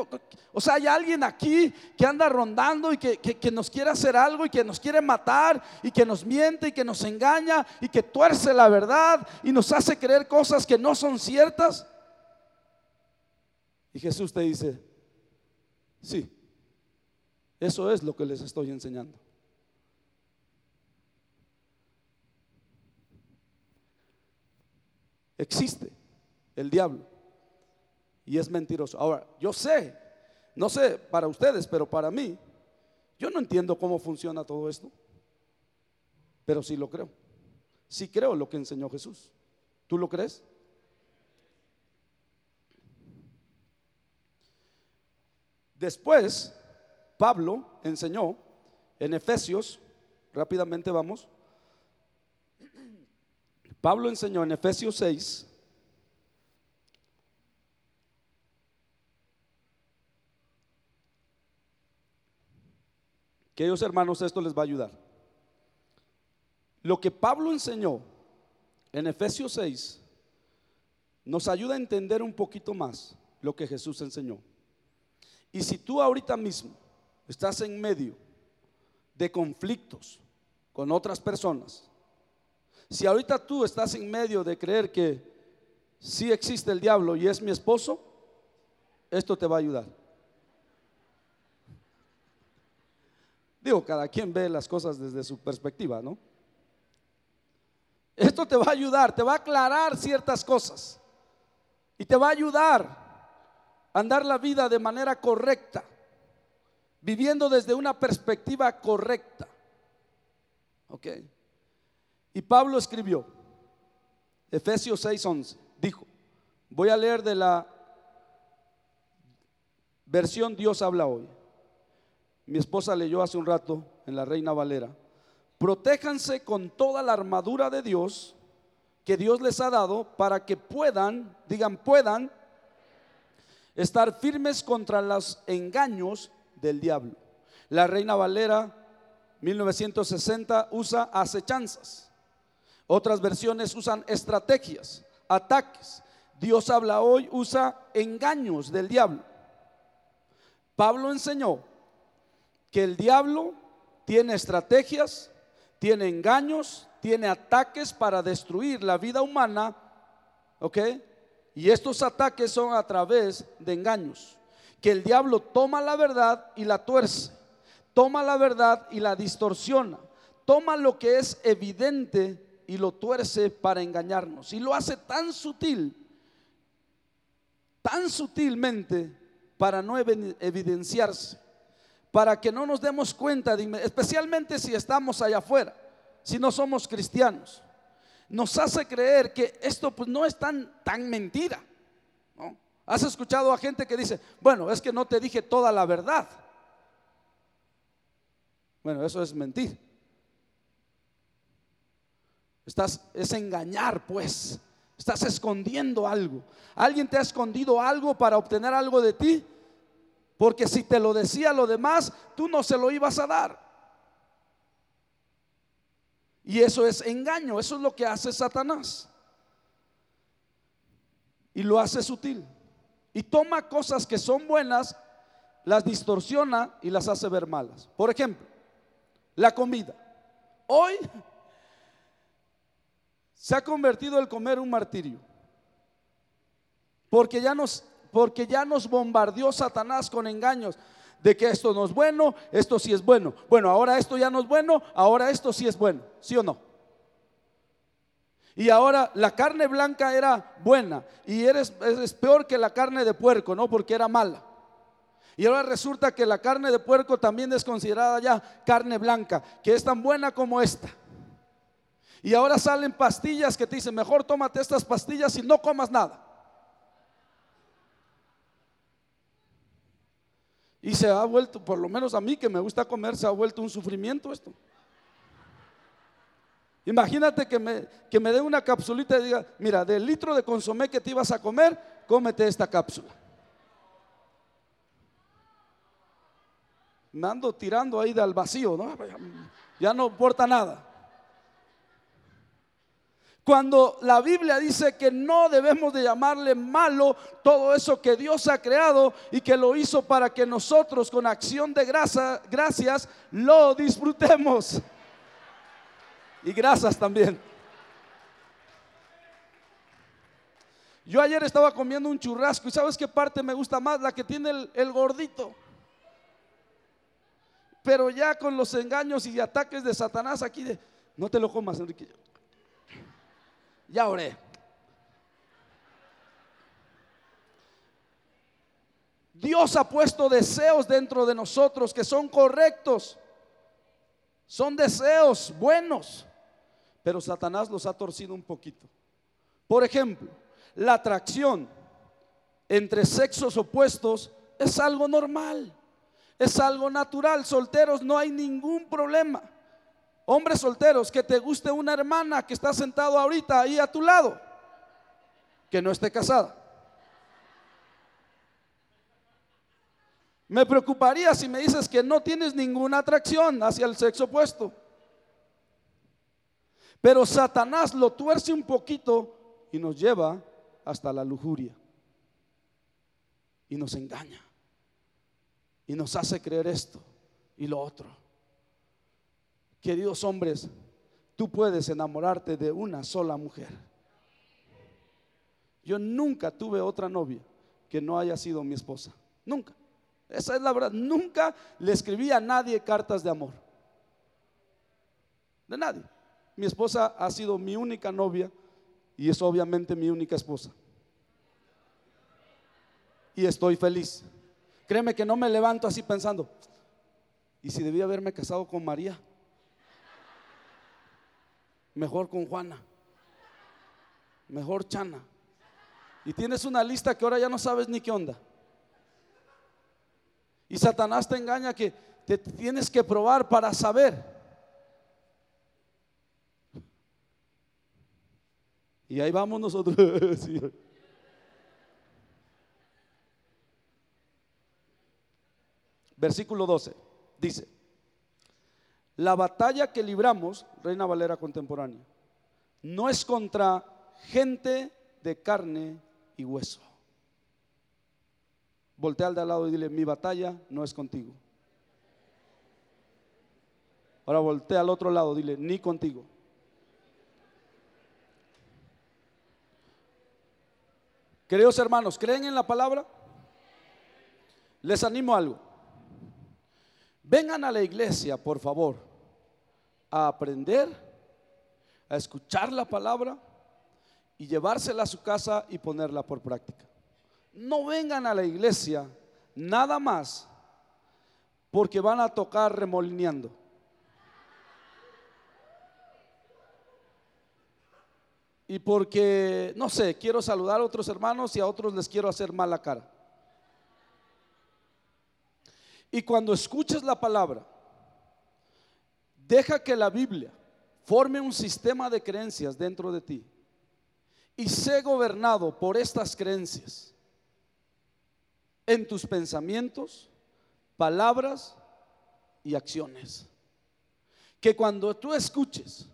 O sea, hay alguien aquí que anda rondando y que, que, nos quiere hacer algo y que nos quiere matar y que nos miente y que nos engaña y que tuerce la verdad y nos hace creer cosas que no son ciertas. Y Jesús te dice, sí, eso es lo que les estoy enseñando. Existe el diablo y es mentiroso. Ahora, yo sé, no sé para ustedes, pero para mí, yo no entiendo cómo funciona todo esto, pero sí lo creo. Sí creo lo que enseñó Jesús. ¿Tú lo crees? Después, Pablo enseñó en Efesios, rápidamente vamos, Pablo enseñó en Efesios 6, Queridos hermanos, esto les va a ayudar. Lo que Pablo enseñó en Efesios 6 nos ayuda a entender un poquito más lo que Jesús enseñó. Y si tú ahorita mismo estás en medio de conflictos con otras personas, si ahorita tú estás en medio de creer que sí existe el diablo y es mi esposo, esto te va a ayudar. Digo, cada quien ve las cosas desde su perspectiva, ¿no? Esto te va a ayudar, te va a aclarar ciertas cosas y te va a ayudar a andar la vida de manera correcta, viviendo desde una perspectiva correcta. ¿Ok? Y Pablo escribió, Efesios 6:11, dijo, voy a leer de la versión Dios habla hoy. Mi esposa leyó hace un rato en la Reina Valera. Protéjanse con toda la armadura de Dios que Dios les ha dado para que puedan, digan, puedan estar firmes contra los engaños del diablo. La Reina Valera 1960 usa acechanzas. Otras versiones usan estrategias, ataques. Dios habla hoy, usa engaños del diablo. Pablo enseñó que el diablo tiene estrategias, tiene engaños, tiene ataques para destruir la vida humana, ¿ok? Y estos ataques son a través de engaños. Que el diablo toma la verdad y la tuerce, toma la verdad y la distorsiona, toma lo que es evidente y lo tuerce para engañarnos. Y lo hace tan sutil, tan sutilmente para no evidenciarse, para que no nos demos cuenta, especialmente si estamos allá afuera, si no somos cristianos nos hace creer que esto pues no es tan, tan mentira. ¿Has escuchado a gente que dice, bueno, es que no te dije toda la verdad? Bueno, eso es mentir. Estás, es engañar, pues. Estás escondiendo algo. ¿Alguien te ha escondido algo para obtener algo de ti? Porque si te lo decía lo demás, tú no se lo ibas a dar. Y eso es engaño, eso es lo que hace Satanás. Y lo hace sutil. Y toma cosas que son buenas, las distorsiona y las hace ver malas. Por ejemplo, la comida. Hoy se ha convertido el comer un martirio. Porque ya nos porque ya nos bombardeó Satanás con engaños de que esto no es bueno, esto sí es bueno. Bueno, ahora esto ya no es bueno, ahora esto sí es bueno, ¿sí o no? Y ahora la carne blanca era buena y eres, es peor que la carne de puerco, ¿no? Porque era mala. Y ahora resulta que la carne de puerco también es considerada ya carne blanca, que es tan buena como esta. Y ahora salen pastillas que te dicen, mejor tómate estas pastillas y no comas nada. Y se ha vuelto, por lo menos a mí que me gusta comer, se ha vuelto un sufrimiento esto. Imagínate que me, que me dé una capsulita y diga, mira, del litro de consomé que te ibas a comer, cómete esta cápsula. Me ando tirando ahí del vacío, ¿no? Ya no importa nada. Cuando la Biblia dice que no debemos de llamarle malo todo eso que Dios ha creado y que lo hizo para que nosotros con acción de gracias lo disfrutemos. Y gracias también. Yo ayer estaba comiendo un churrasco y ¿sabes qué parte me gusta más? La que tiene el, gordito. Pero ya con los engaños y ataques de Satanás aquí no te lo comas, Enrique. Ya oré. Dios ha puesto deseos dentro de nosotros que son correctos. Son deseos buenos. Pero Satanás los ha torcido un poquito. Por ejemplo, la atracción entre sexos opuestos es algo normal. Es algo natural. Solteros no hay ningún problema. Hombres solteros, que te guste una hermana que está sentado ahorita ahí a tu lado, que no esté casada. Me preocuparía si me dices que no tienes ninguna atracción hacia el sexo opuesto. Pero Satanás lo tuerce un poquito y nos lleva hasta la lujuria. Y nos engaña. Y nos hace creer esto y lo otro. Queridos hombres, tú puedes enamorarte de una sola mujer. Yo nunca tuve otra novia que no haya sido mi esposa. Nunca. Esa es la verdad. Nunca le escribí a nadie cartas de amor. De nadie. Mi esposa ha sido mi única novia y es obviamente mi única esposa. Y estoy feliz. Créeme que no me levanto así pensando, ¿y si debía haberme casado con María? Mejor con Juana, mejor Chana. Y tienes una lista que ahora ya no sabes ni qué onda. Y Satanás te engaña que te tienes que probar para saber. Y ahí vamos nosotros. Sí. Versículo 12. Dice, la batalla que libramos, Reina Valera contemporánea, no es contra gente de carne y hueso. Voltea al de al lado y dile, mi batalla no es contigo. Ahora voltea al otro lado, dile, ni contigo. Queridos hermanos, ¿creen en la palabra? Les animo a algo. Vengan a la iglesia, por favor, a aprender, a escuchar la palabra y llevársela a su casa y ponerla por práctica. No vengan a la iglesia nada más porque van a tocar remolineando. Y porque, no sé, quiero saludar a otros hermanos y a otros les quiero hacer mala cara. Y cuando escuches la palabra, deja que la Biblia forme un sistema de creencias dentro de ti y sé gobernado por estas creencias en tus pensamientos, palabras y acciones. Que cuando tú escuches,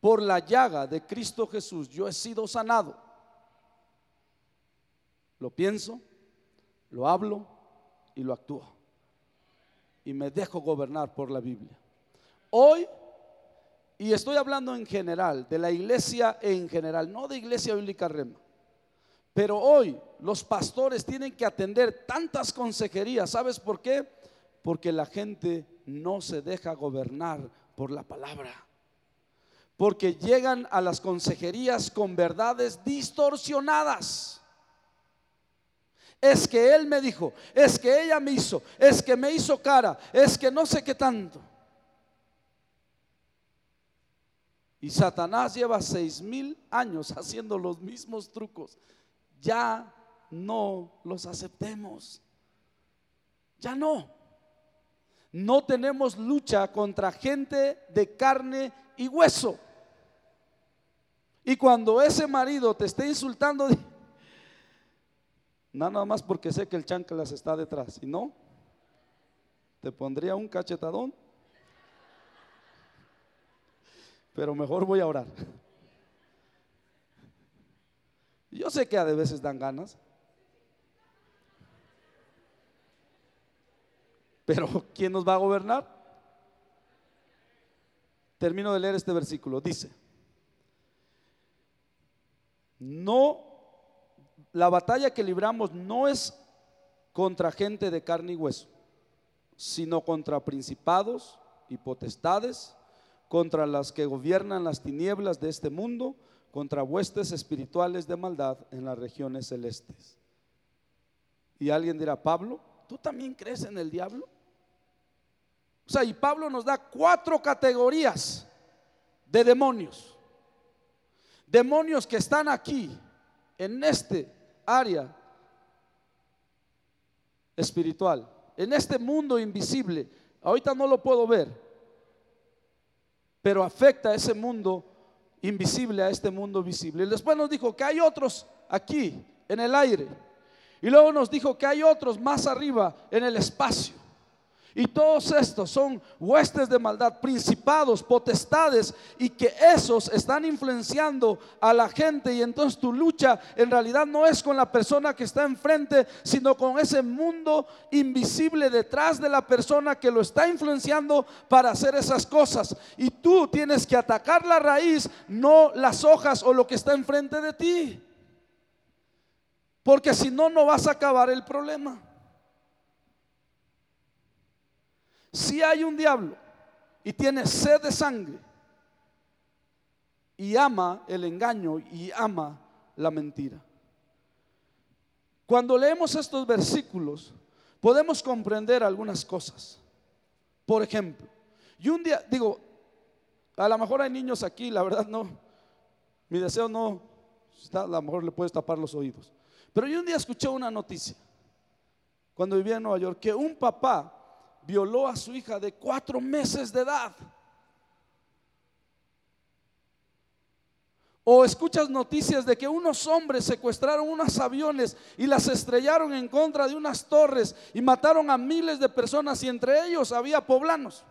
por la llaga de Cristo Jesús yo he sido sanado, lo pienso, lo hablo y lo actúo. Y me dejo gobernar por la Biblia. Hoy, y estoy hablando en general, de la iglesia en general, no de iglesia bíblica rema. Pero hoy los pastores tienen que atender tantas consejerías. ¿Sabes por qué? Porque la gente no se deja gobernar por la palabra. Porque llegan a las consejerías con verdades distorsionadas. Es que él me dijo, es que ella me hizo, es que me hizo cara, es que no sé qué tanto. Y Satanás lleva seis mil años haciendo los mismos trucos ya no los aceptemos. Ya no. No tenemos lucha contra gente de carne y hueso. Y cuando ese marido te esté insultando, nada más porque sé que el chanclas está detrás, y no, te pondría un cachetadón. Pero mejor voy a orar. Yo sé que a veces dan ganas. Pero ¿quién nos va a gobernar? Termino de leer este versículo. Dice, no, la batalla que libramos no es contra gente de carne y hueso, sino contra principados y potestades, contra las que gobiernan las tinieblas de este mundo contra huestes espirituales de maldad en las regiones celestes. Y alguien dirá, Pablo, ¿tú también crees en el diablo? O sea, y Pablo nos da cuatro categorías de demonios. Demonios que están aquí, en este área espiritual, en este mundo invisible. Ahorita no lo puedo ver, pero afecta a ese mundo invisible a este mundo visible. Y después nos dijo que hay otros aquí en el aire. Y luego nos dijo que hay otros más arriba en el espacio. Y todos estos son huestes de maldad, principados, potestades, y que esos están influenciando a la gente. Y entonces tu lucha en realidad no es con la persona que está enfrente, sino con ese mundo invisible detrás de la persona que lo está influenciando para hacer esas cosas. Y tú tienes que atacar la raíz, no las hojas o lo que está enfrente de ti. Porque si no, no vas a acabar el problema. Si hay un diablo y tiene sed de sangre y ama el engaño y ama la mentira. Cuando leemos estos versículos, podemos comprender algunas cosas. Por ejemplo, y un día, digo, a lo mejor hay niños aquí, la verdad no, mi deseo no, a lo mejor le puedes tapar los oídos. Pero yo un día escuché una noticia cuando vivía en Nueva York, que un papá violó a su hija de cuatro meses de edad. O escuchas noticias de que unos hombres secuestraron unos aviones y las estrellaron en contra de unas torres y mataron a miles de personas y entre ellos había poblanos.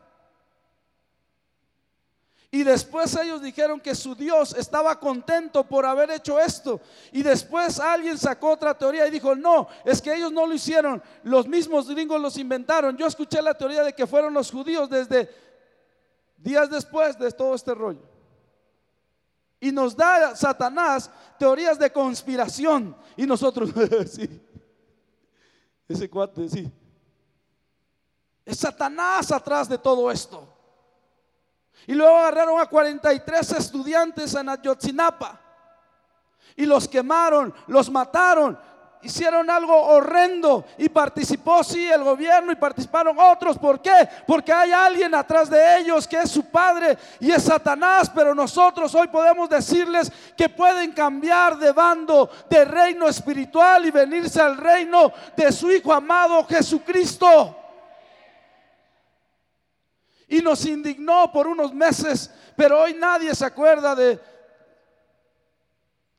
Y después ellos dijeron que su Dios estaba contento por haber hecho esto. Y después alguien sacó otra teoría y dijo, no, es que ellos no lo hicieron, los mismos gringos los inventaron. Yo escuché la teoría de que fueron los judíos desde días después de todo este rollo. Y nos da Satanás teorías de conspiración. Y nosotros, sí, ese cuate, sí. Es Satanás atrás de todo esto. Y luego agarraron a 43 estudiantes en Ayotzinapa y los quemaron, los mataron, hicieron algo horrendo y participó sí el gobierno y participaron otros. ¿Por qué? Porque hay alguien atrás de ellos que es su padre y es Satanás, pero nosotros hoy podemos decirles que pueden cambiar de bando de reino espiritual y venirse al reino de su Hijo amado Jesucristo y nos indignó por unos meses, pero hoy nadie se acuerda de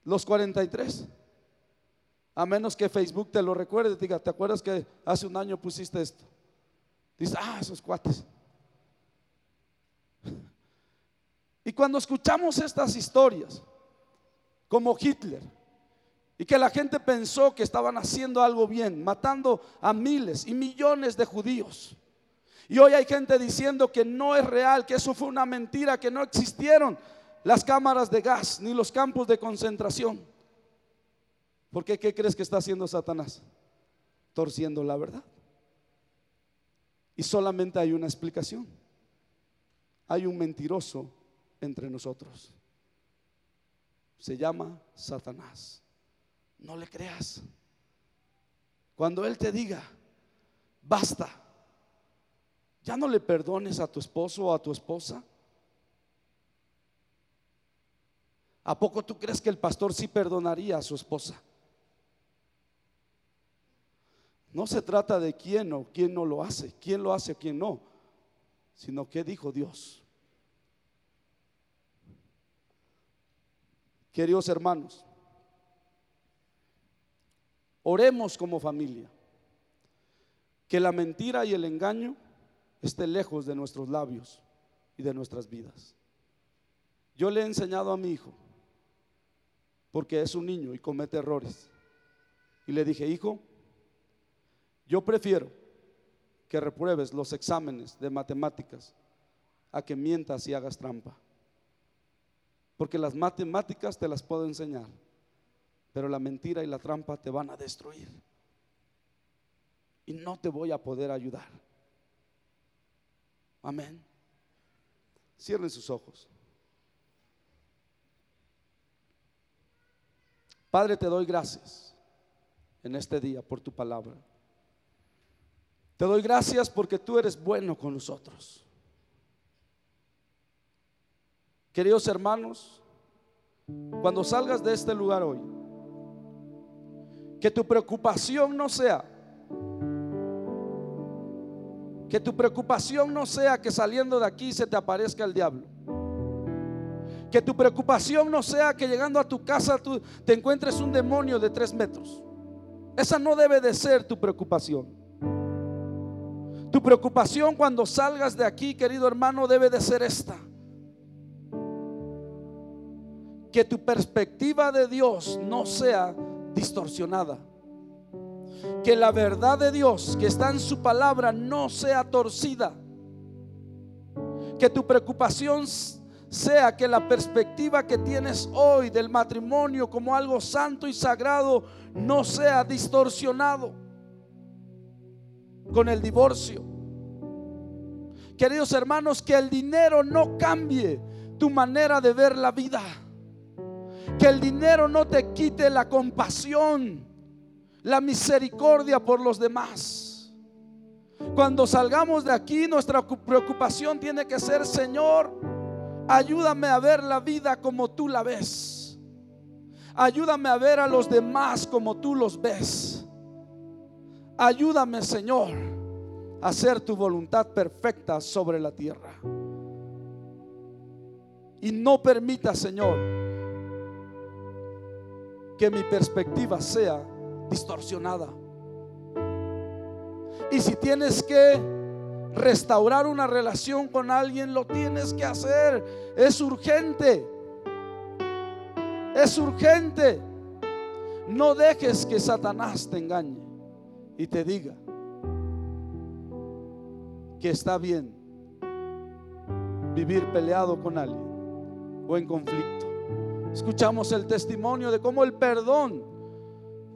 los 43. A menos que Facebook te lo recuerde, diga, ¿te acuerdas que hace un año pusiste esto? Dice, ah, esos cuates. Y cuando escuchamos estas historias, como Hitler, y que la gente pensó que estaban haciendo algo bien, matando a miles y millones de judíos, y hoy hay gente diciendo que no es real, que eso fue una mentira, que no existieron las cámaras de gas ni los campos de concentración. ¿Por qué? ¿Qué crees que está haciendo Satanás? Torciendo la verdad. Y solamente hay una explicación. Hay un mentiroso entre nosotros. Se llama Satanás. No le creas. Cuando Él te diga, basta, ya no le perdones a tu esposo o a tu esposa. ¿A poco tú crees que el pastor sí perdonaría a su esposa? No se trata de quién o quién no lo hace, quién lo hace o quién no, sino qué dijo Dios. Queridos hermanos, oremos como familia, que la mentira y el engaño esté lejos de nuestros labios y de nuestras vidas. Yo le he enseñado a mi hijo, porque es un niño y comete errores, y le dije, hijo, yo prefiero que repruebes los exámenes de matemáticas a que mientas y hagas trampa. Porque las matemáticas te las puedo enseñar, pero la mentira y la trampa te van a destruir. Y no te voy a poder ayudar. Amén. Cierren sus ojos. Padre, te doy gracias en este día por tu palabra. Te doy gracias porque tú eres bueno con nosotros. Queridos hermanos, cuando salgas de este lugar hoy, que tu preocupación no sea que tu preocupación no sea que saliendo de aquí se te aparezca el diablo. Que tu preocupación no sea que llegando a tu casa tú te encuentres un demonio de tres metros. Esa no debe de ser tu preocupación. Tu preocupación cuando salgas de aquí, querido hermano, debe de ser esta. Que tu perspectiva de Dios no sea distorsionada que la verdad de Dios que está en su palabra no sea torcida. Que tu preocupación sea que la perspectiva que tienes hoy del matrimonio como algo santo y sagrado no sea distorsionado con el divorcio. Queridos hermanos, que el dinero no cambie tu manera de ver la vida. Que el dinero no te quite la compasión la misericordia por los demás. Cuando salgamos de aquí, nuestra preocupación tiene que ser, Señor, ayúdame a ver la vida como tú la ves. Ayúdame a ver a los demás como tú los ves. Ayúdame, Señor, a hacer tu voluntad perfecta sobre la tierra. Y no permita, Señor, que mi perspectiva sea distorsionada. Y si tienes que restaurar una relación con alguien, lo tienes que hacer. Es urgente. Es urgente. No dejes que Satanás te engañe y te diga que está bien vivir peleado con alguien o en conflicto. Escuchamos el testimonio de cómo el perdón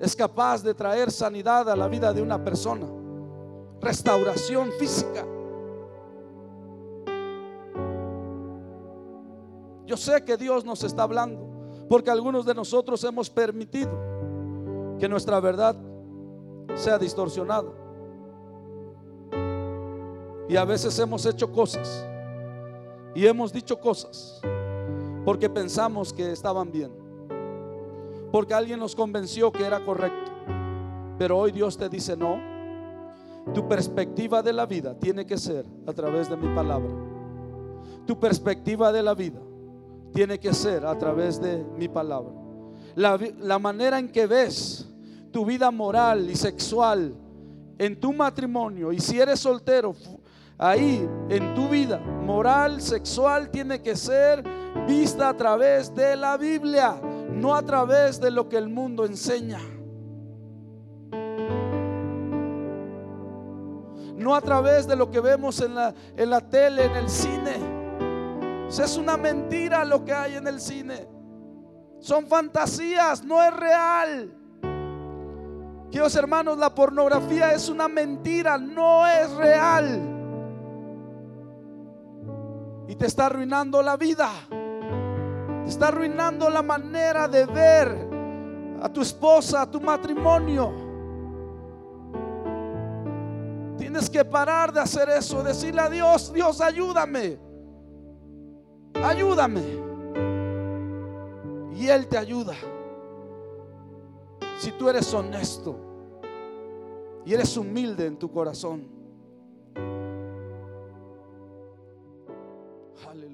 es capaz de traer sanidad a la vida de una persona, restauración física. Yo sé que Dios nos está hablando, porque algunos de nosotros hemos permitido que nuestra verdad sea distorsionada. Y a veces hemos hecho cosas y hemos dicho cosas porque pensamos que estaban bien, porque alguien nos convenció que era correcto. Pero hoy Dios te dice, no, tu perspectiva de la vida tiene que ser a través de mi palabra. Tu perspectiva de la vida tiene que ser a través de mi palabra. La, la manera en que ves tu vida moral y sexual en tu matrimonio y si eres soltero, ahí en tu vida moral, sexual, tiene que ser vista a través de la Biblia, no a través de lo que el mundo enseña. No a través de lo que vemos en la, en la tele, en el cine. Es una mentira lo que hay en el cine. Son fantasías, no es real. Queridos hermanos, la pornografía es una mentira, no es real. Y te está arruinando la vida. Te está arruinando la manera de ver a tu esposa, a tu matrimonio. Tienes que parar de hacer eso, decirle a Dios, Dios, ayúdame. Ayúdame. Y Él te ayuda si tú eres honesto y eres humilde en tu corazón. Aleluya.